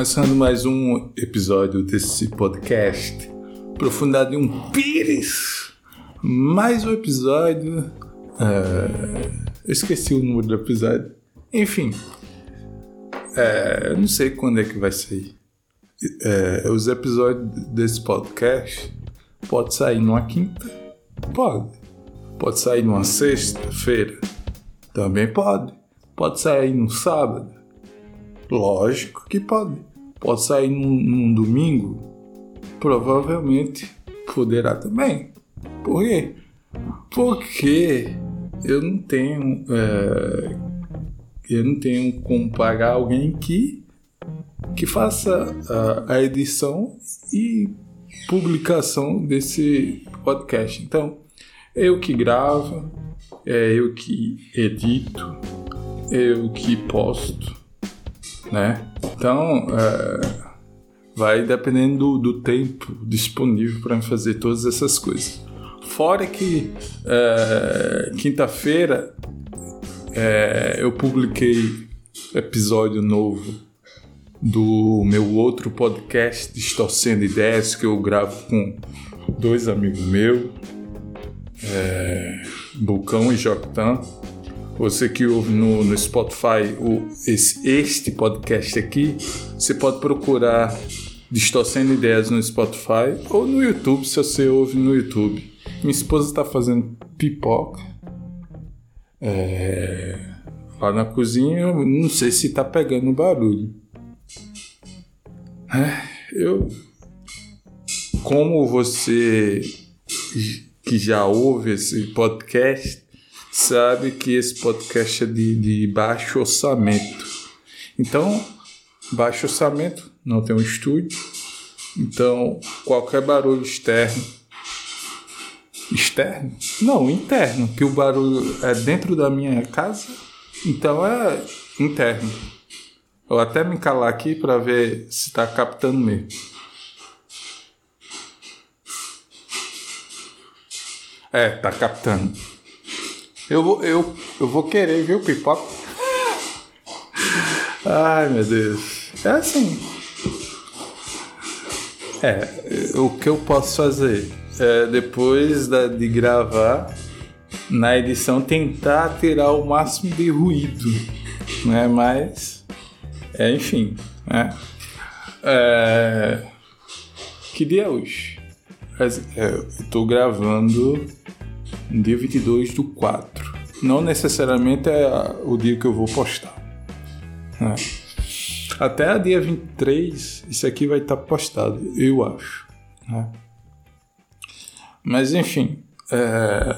começando mais um episódio desse podcast Profundidade um Pires. Mais um episódio. Eu esqueci o número do episódio. Enfim, é, eu não sei quando é que vai sair. É, os episódios desse podcast pode sair numa quinta, pode. Pode sair numa sexta-feira, também pode. Pode sair no sábado, lógico que pode. Pode sair num, num domingo, provavelmente poderá também. Por quê? Porque eu não tenho é, eu não tenho como pagar alguém que que faça a, a edição e publicação desse podcast. Então, eu que gravo, é eu que edito, eu que posto, né? Então, é, vai dependendo do, do tempo disponível para fazer todas essas coisas. Fora que é, quinta-feira é, eu publiquei episódio novo do meu outro podcast Distorcendo Ideias que eu gravo com dois amigos meus, é, Bulcão e Joctan. Você que ouve no, no Spotify o, esse, este podcast aqui, você pode procurar Distorcendo Ideias no Spotify ou no YouTube, se você ouve no YouTube. Minha esposa está fazendo pipoca é, lá na cozinha, não sei se está pegando barulho. É, eu, como você que já ouve esse podcast, sabe que esse podcast é de, de baixo orçamento. Então, baixo orçamento, não tem um estúdio. Então, qualquer barulho externo. Externo? Não, interno, que o barulho é dentro da minha casa, então é interno. Vou até me calar aqui para ver se está captando mesmo. É, tá captando. Eu vou, eu, eu vou querer, viu, pipoca? Ai, meu Deus. É assim. É, o que eu posso fazer? É, depois da, de gravar, na edição, tentar tirar o máximo de ruído, né? Mas é, enfim, né? É... Que dia é hoje? É, eu tô gravando dia 22 do 4. Não necessariamente é o dia que eu vou postar. Né? Até dia 23, isso aqui vai estar tá postado, eu acho. Né? Mas enfim, é,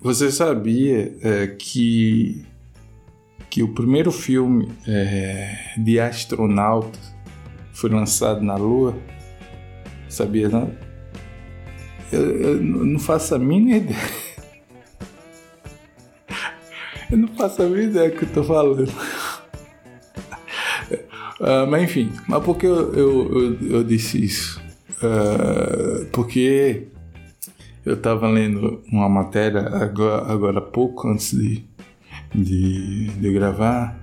você sabia é, que que o primeiro filme é, de astronauta foi lançado na Lua. Sabia não? Eu, eu não faço a mínima ideia. Eu não faço a mínima ideia do que eu tô falando. Uh, mas enfim, mas por que eu, eu, eu, eu disse isso? Uh, porque eu estava lendo uma matéria agora, agora pouco, antes de, de, de gravar.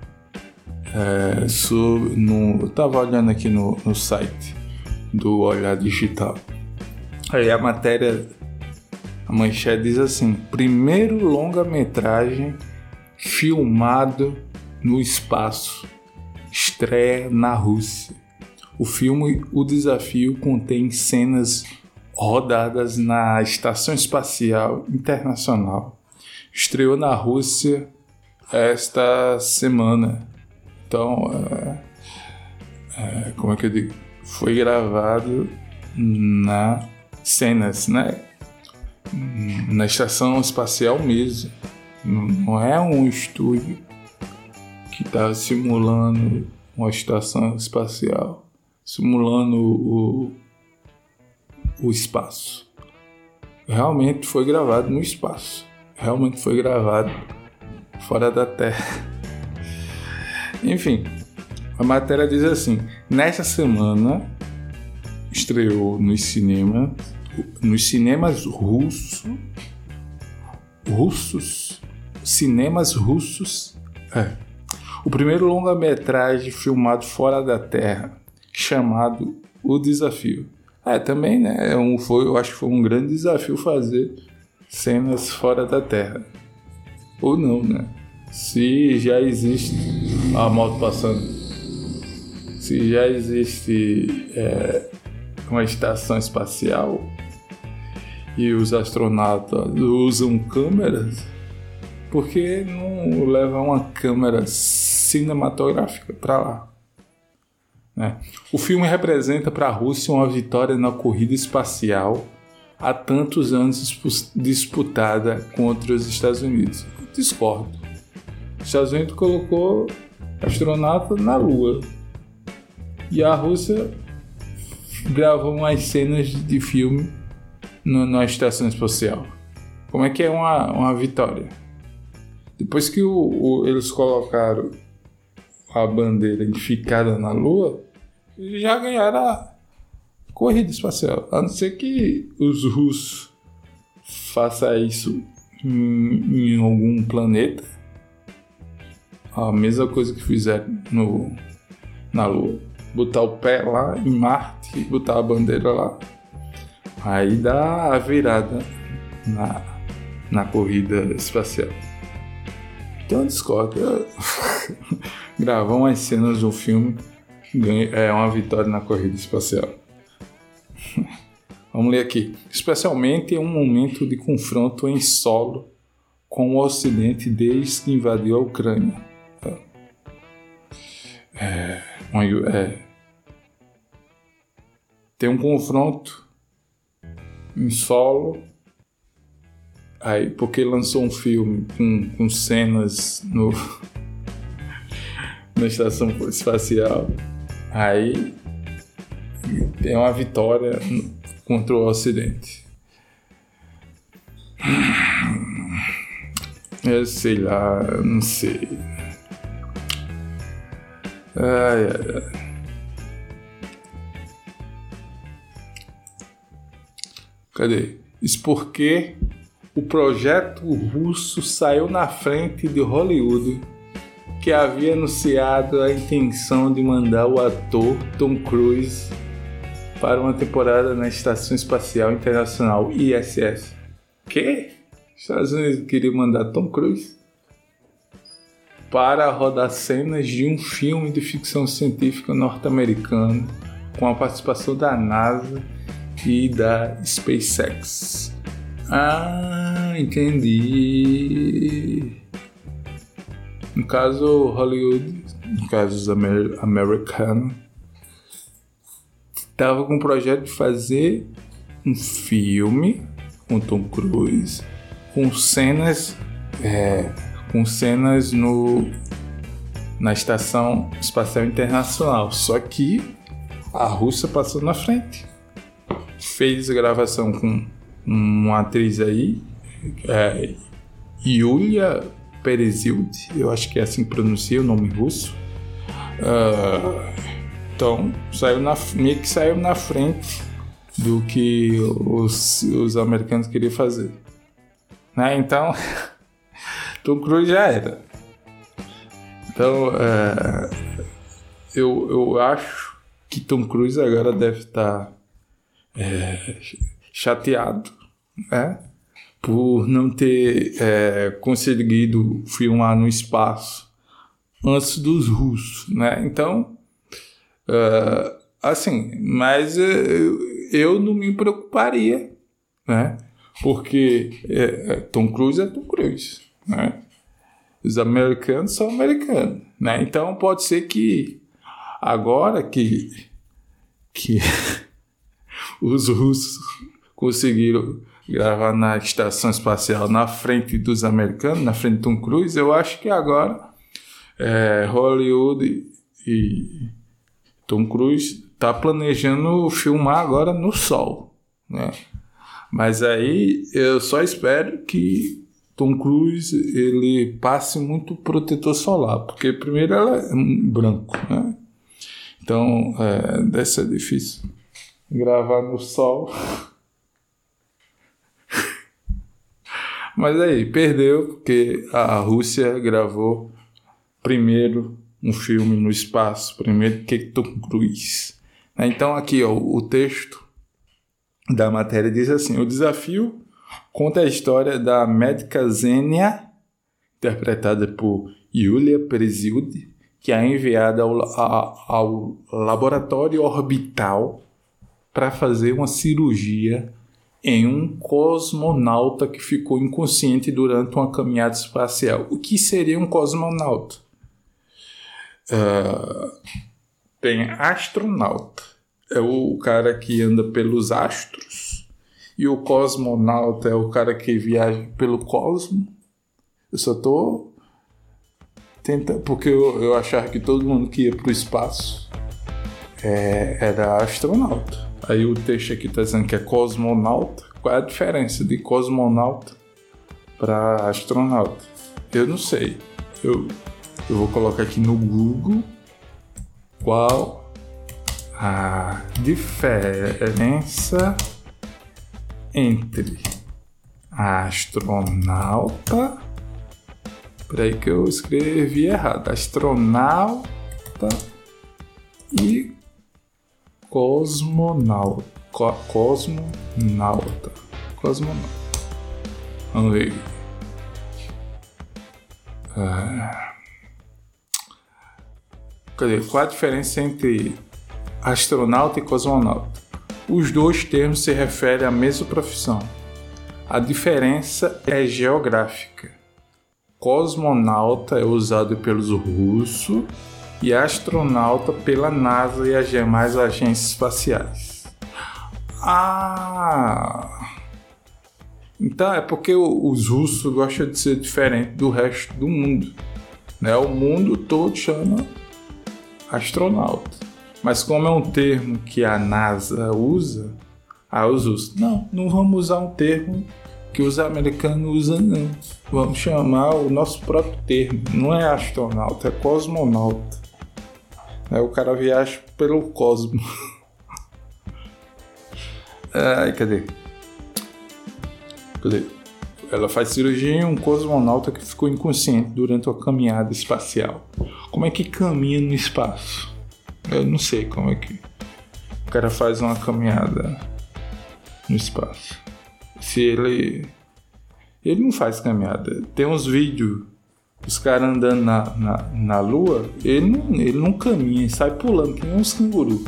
É, sobre, no, eu estava olhando aqui no, no site do Olhar Digital. Aí a matéria, a manchete diz assim: primeiro longa-metragem filmado no espaço, estreia na Rússia. O filme O Desafio contém cenas rodadas na Estação Espacial Internacional. Estreou na Rússia esta semana. Então, é, é, como é que eu digo? Foi gravado na cenas, né? Na estação espacial mesmo. Não é um estúdio que está simulando uma estação espacial, simulando o, o espaço. Realmente foi gravado no espaço. Realmente foi gravado fora da Terra. Enfim, a matéria diz assim: nesta semana estreou nos cinemas, nos cinemas russos, russos, cinemas russos, é, o primeiro longa-metragem filmado fora da Terra, chamado O Desafio. É, também, né? É um, foi, eu acho que foi um grande desafio fazer cenas fora da Terra. Ou não, né? Se já existe. a moto passando. Se já existe é, uma estação espacial e os astronautas usam câmeras, por que não levar uma câmera cinematográfica para lá? Né? O filme representa para a Rússia uma vitória na corrida espacial há tantos anos disputada contra os Estados Unidos. Discordo. Os Estados Unidos colocou astronauta na Lua e a Rússia gravou umas cenas de filme no, na estação espacial. Como é que é uma, uma vitória? Depois que o, o, eles colocaram a bandeira identificada na Lua, já ganharam a corrida espacial. A não ser que os russos façam isso em, em algum planeta. A mesma coisa que fizeram no, na Lua. Botar o pé lá em Marte, botar a bandeira lá. Aí dá a virada na, na corrida espacial. Então discordo. Gravar umas cenas do filme é uma vitória na corrida espacial. Vamos ler aqui. Especialmente em um momento de confronto em solo com o Ocidente desde que invadiu a Ucrânia. É, é, tem um confronto em solo aí porque lançou um filme com, com cenas no na estação espacial Aí é uma vitória contra o Ocidente. Eu sei lá, não sei. Ai, ai, ai. Cadê? Isso porque o projeto russo saiu na frente de Hollywood que havia anunciado a intenção de mandar o ator Tom Cruise para uma temporada na Estação Espacial Internacional ISS. Que? Estados Unidos queriam mandar Tom Cruise para rodar cenas de um filme de ficção científica norte-americano com a participação da NASA e da SpaceX. Ah, entendi. No caso Hollywood, no caso os amer americanos, estava com o projeto de fazer um filme com Tom Cruise, com cenas, é, com cenas no na estação espacial internacional. Só que a Rússia passou na frente, fez gravação com uma atriz aí, é, Yulia Perezild, eu acho que é assim que pronuncia o nome russo. Uh, então, saiu na, meio que saiu na frente do que os, os americanos queriam fazer. Né? Então, Tom Cruise já era. Então, uh, eu, eu acho que Tom Cruise agora deve estar é, chateado, né? por não ter é, conseguido filmar no espaço antes dos russos, né? Então, uh, assim, mas eu, eu não me preocuparia, né? Porque é, é, Tom Cruise é Tom Cruise, né? Os americanos são americanos, né? Então pode ser que agora que que os russos conseguiram gravar na estação espacial na frente dos americanos, na frente de Tom Cruise, eu acho que agora é, Hollywood e, Tom Cruise está planejando filmar agora no sol, né? Mas aí eu só espero que Tom Cruise ele passe muito protetor solar, porque primeiro ela é branco, né? Então é, deve ser difícil gravar no sol. Mas aí, perdeu porque a Rússia gravou primeiro um filme no espaço, primeiro que Tom Cruise. Né? Então aqui ó, o texto da matéria diz assim: o desafio conta a história da médica Zênia, interpretada por Yulia Prezildi, que é enviada ao, ao laboratório orbital para fazer uma cirurgia em um cosmonauta que ficou inconsciente durante uma caminhada espacial. O que seria um cosmonauta? Uh, tem astronauta, é o cara que anda pelos astros, e o cosmonauta é o cara que viaja pelo cosmo. Eu só tô tentando, porque eu, eu achava que todo mundo que ia para o espaço é, era astronauta. Aí o texto aqui está dizendo que é cosmonauta. Qual é a diferença de cosmonauta para astronauta? Eu não sei. Eu, eu vou colocar aqui no Google qual a diferença entre astronauta. Peraí que eu escrevi errado. Astronauta e cosmonauta. Co cosmonauta. Cosmonauta. Vamos ver. Ah. Cadê? Qual a diferença entre astronauta e cosmonauta? Os dois termos se referem à mesma profissão. A diferença é geográfica. Cosmonauta é usado pelos russos e astronauta pela NASA e as demais agências espaciais. Ah! Então é porque os russos gostam de ser diferente do resto do mundo. Né? O mundo todo chama astronauta. Mas como é um termo que a NASA usa, ah, os russos, não, não vamos usar um termo que os americanos usam, não. Vamos chamar o nosso próprio termo. Não é astronauta, é cosmonauta. Aí o cara viaja pelo cosmo. Ai, cadê? Cadê? Ela faz cirurgia em um cosmonauta que ficou inconsciente durante uma caminhada espacial. Como é que caminha no espaço? Eu não sei como é que o cara faz uma caminhada no espaço. Se ele. Ele não faz caminhada. Tem uns vídeos os caras andando na, na, na lua, ele não, ele não caminha, ele sai pulando, que nem uns canguru.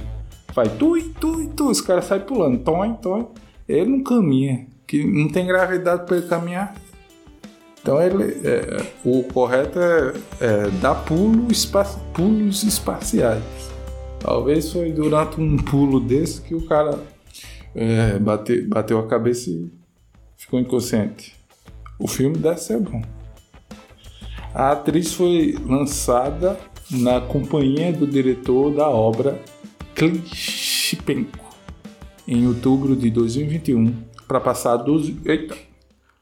Vai tui, tui, tui, os caras saem pulando, tom, tom. Ele não caminha, que não tem gravidade para ele caminhar. Então ele, é, o correto é, é dar pulo espa pulos espaciais. Talvez foi durante um pulo desse que o cara é, bate, bateu a cabeça e ficou inconsciente. O filme deve ser bom. A atriz foi lançada na companhia do diretor da obra Klitschpenko em outubro de 2021 para passar 12, eita,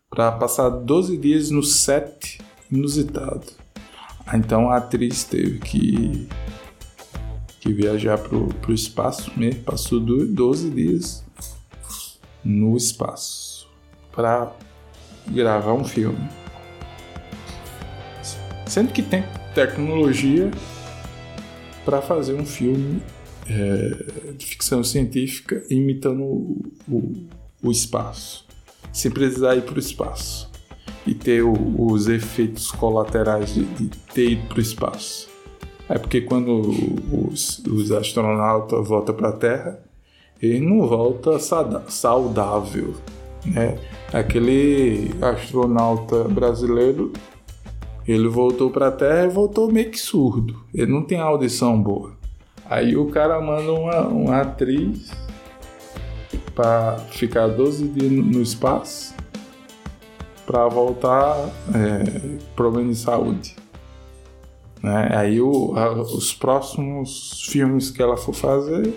para passar 12 dias no set inusitado. Então a atriz teve que que viajar pro, pro espaço mesmo, passou 12 dias no espaço para gravar um filme. Sendo que tem tecnologia para fazer um filme é, de ficção científica imitando o, o, o espaço, sem precisar ir para o espaço e ter o, os efeitos colaterais de, de ter ido para o espaço. É porque quando os, os astronautas voltam para a Terra, ele não volta saudável, né? Aquele astronauta brasileiro ele voltou para a Terra e voltou meio que surdo. Ele não tem audição boa. Aí o cara manda uma, uma atriz para ficar 12 dias no espaço para voltar é, problema de saúde. Né? Aí o, a, os próximos filmes que ela for fazer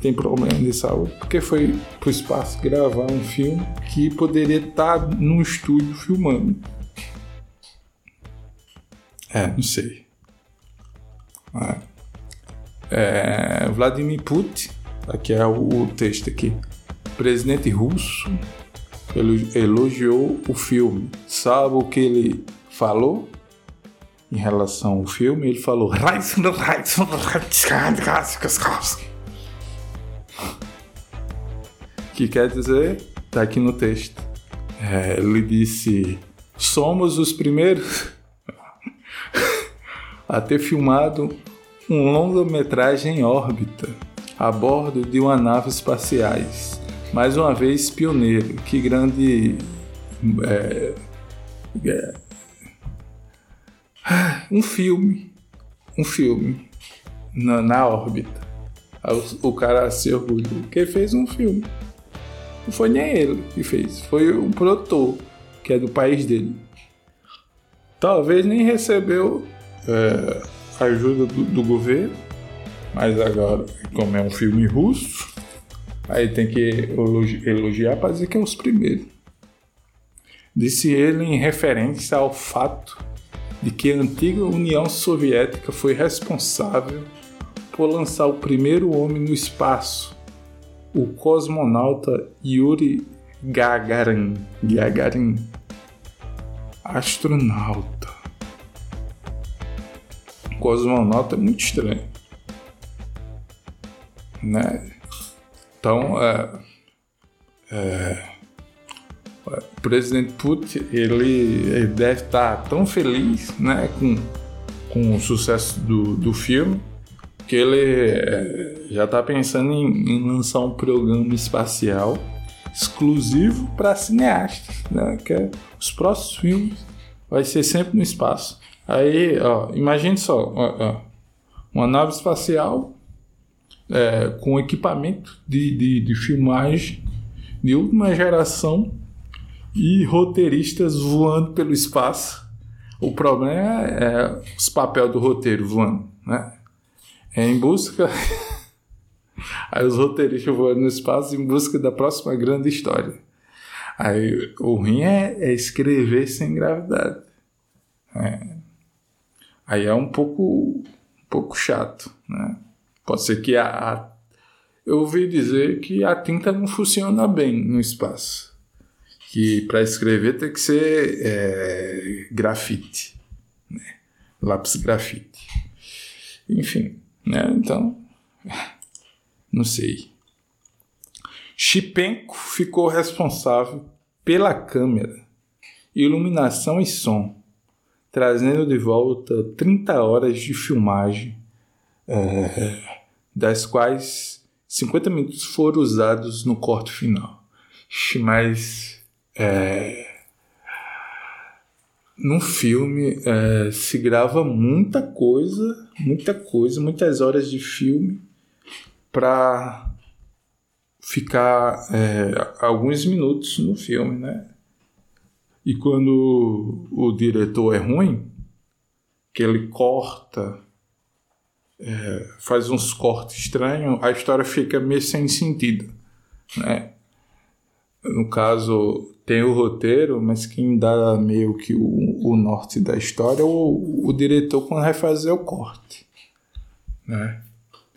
tem problema de saúde porque foi pro espaço gravar um filme que poderia estar tá no estúdio filmando. É, não sei. É. É, Vladimir Putin, aqui é o, o texto aqui. Presidente russo elogiou o filme. Sabe o que ele falou? em relação ao filme, ele falou que quer dizer, tá aqui no texto. É, ele disse: somos os primeiros a ter filmado um longa-metragem em órbita a bordo de uma nave espaciais. Mais uma vez pioneiro. Que grande é, é, um filme, um filme na, na órbita. O, o cara se orgulhou que fez um filme. Não foi nem ele que fez, foi o produtor, que é do país dele. Talvez nem recebeu é, ajuda do, do governo, mas agora, como é um filme russo, aí tem que elogiar para dizer que é os primeiros. Disse ele em referência ao fato de que a antiga União Soviética foi responsável por lançar o primeiro homem no espaço, o cosmonauta Yuri Gagarin. Gagarin. Astronauta. Cosmonauta é muito estranho. Né? Então, é, é, o presidente Putin ele, ele, deve estar tão feliz né, com, com o sucesso do, do filme que ele é, já está pensando em, em, lançar um programa espacial exclusivo para cineastas, né? Que é, os próximos filmes vai ser sempre no espaço. Aí, ó, imagine só, ó, ó, uma nave espacial é, com equipamento de, de, de filmagem de última geração e roteiristas voando pelo espaço. O problema é, é os papéis do roteiro voando, né? É em busca. Aí os roteiristas voando no espaço em busca da próxima grande história. Aí o ruim é, é escrever sem gravidade. É. Aí é um pouco, um pouco chato, né? Pode ser que a, a, eu ouvi dizer que a tinta não funciona bem no espaço. Que para escrever tem que ser é, grafite, né? lápis grafite. Enfim. Né? Então, não sei. Chipenko ficou responsável pela câmera, iluminação e som, trazendo de volta 30 horas de filmagem, é, das quais 50 minutos foram usados no corte final. Mas é, no filme é, se grava muita coisa, muita coisa, muitas horas de filme para ficar é, alguns minutos no filme, né? E quando o diretor é ruim, que ele corta, é, faz uns cortes estranhos, a história fica meio sem sentido, né? No caso, tem o roteiro, mas quem dá meio que o, o norte da história é o, o diretor quando vai fazer o corte. Né?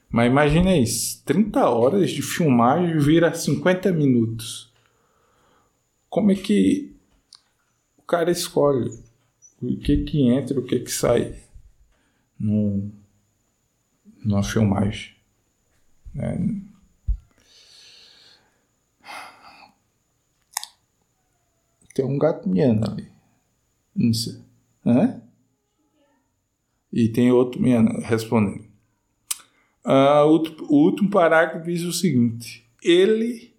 Mas imagina isso: 30 horas de filmagem vira 50 minutos. Como é que cara escolhe o que que entra o que que sai no, numa filmagem? Né? Tem um gato miando ali. Não sei. Hã? E tem outro miando respondendo. Ah, o, o último parágrafo diz o seguinte: ele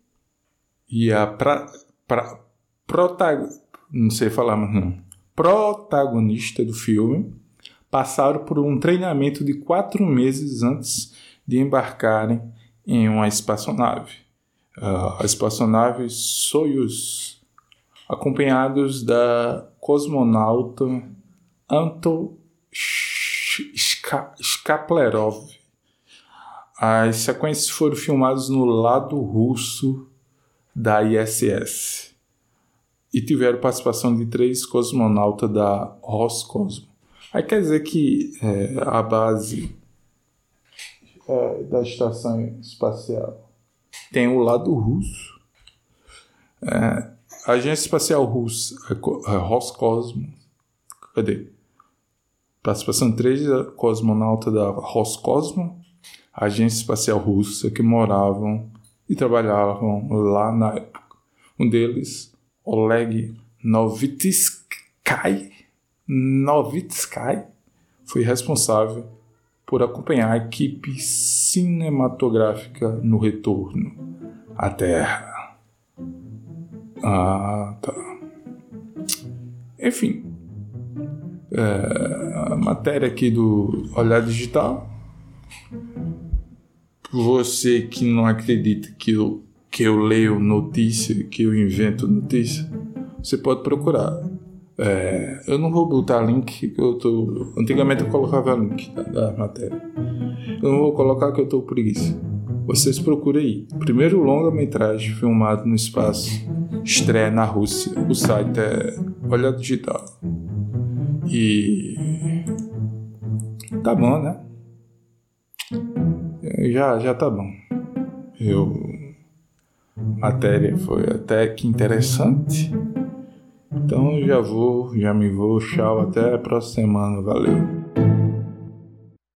e a pra, pra, não sei falar mais não, protagonista do filme passaram por um treinamento de quatro meses antes de embarcarem em uma espaçonave. Uh, a espaçonave Soyuz acompanhados da cosmonauta Anton Skaplerov. As sequências foram filmadas no lado russo da ISS e tiveram participação de três cosmonautas da Roscosmo. Aí quer dizer que é, a base é, da estação espacial tem o lado russo. É, a Agência Espacial Russa, a Roscosmos, cadê? Participação de três cosmonautas da Roscosmo, agência espacial russa, que moravam e trabalhavam lá na época. Um deles, Oleg Novitsky, Novitsky foi responsável por acompanhar a equipe cinematográfica no retorno à Terra. Ah, tá. Enfim, é, a matéria aqui do Olhar Digital. Você que não acredita que eu, que eu leio notícia, que eu invento notícia, você pode procurar. É, eu não vou botar link que eu tô. Antigamente eu colocava link da, matéria. Eu não vou colocar que eu tô preguiça. Vocês procurem aí. Primeiro longa-metragem filmado no espaço. Estreia na Rússia. O site é Olha Digital. E. Tá bom, né? Já, já tá bom. Eu. Matéria foi até que interessante. Então já vou, já me vou. Tchau, até a próxima semana. Valeu.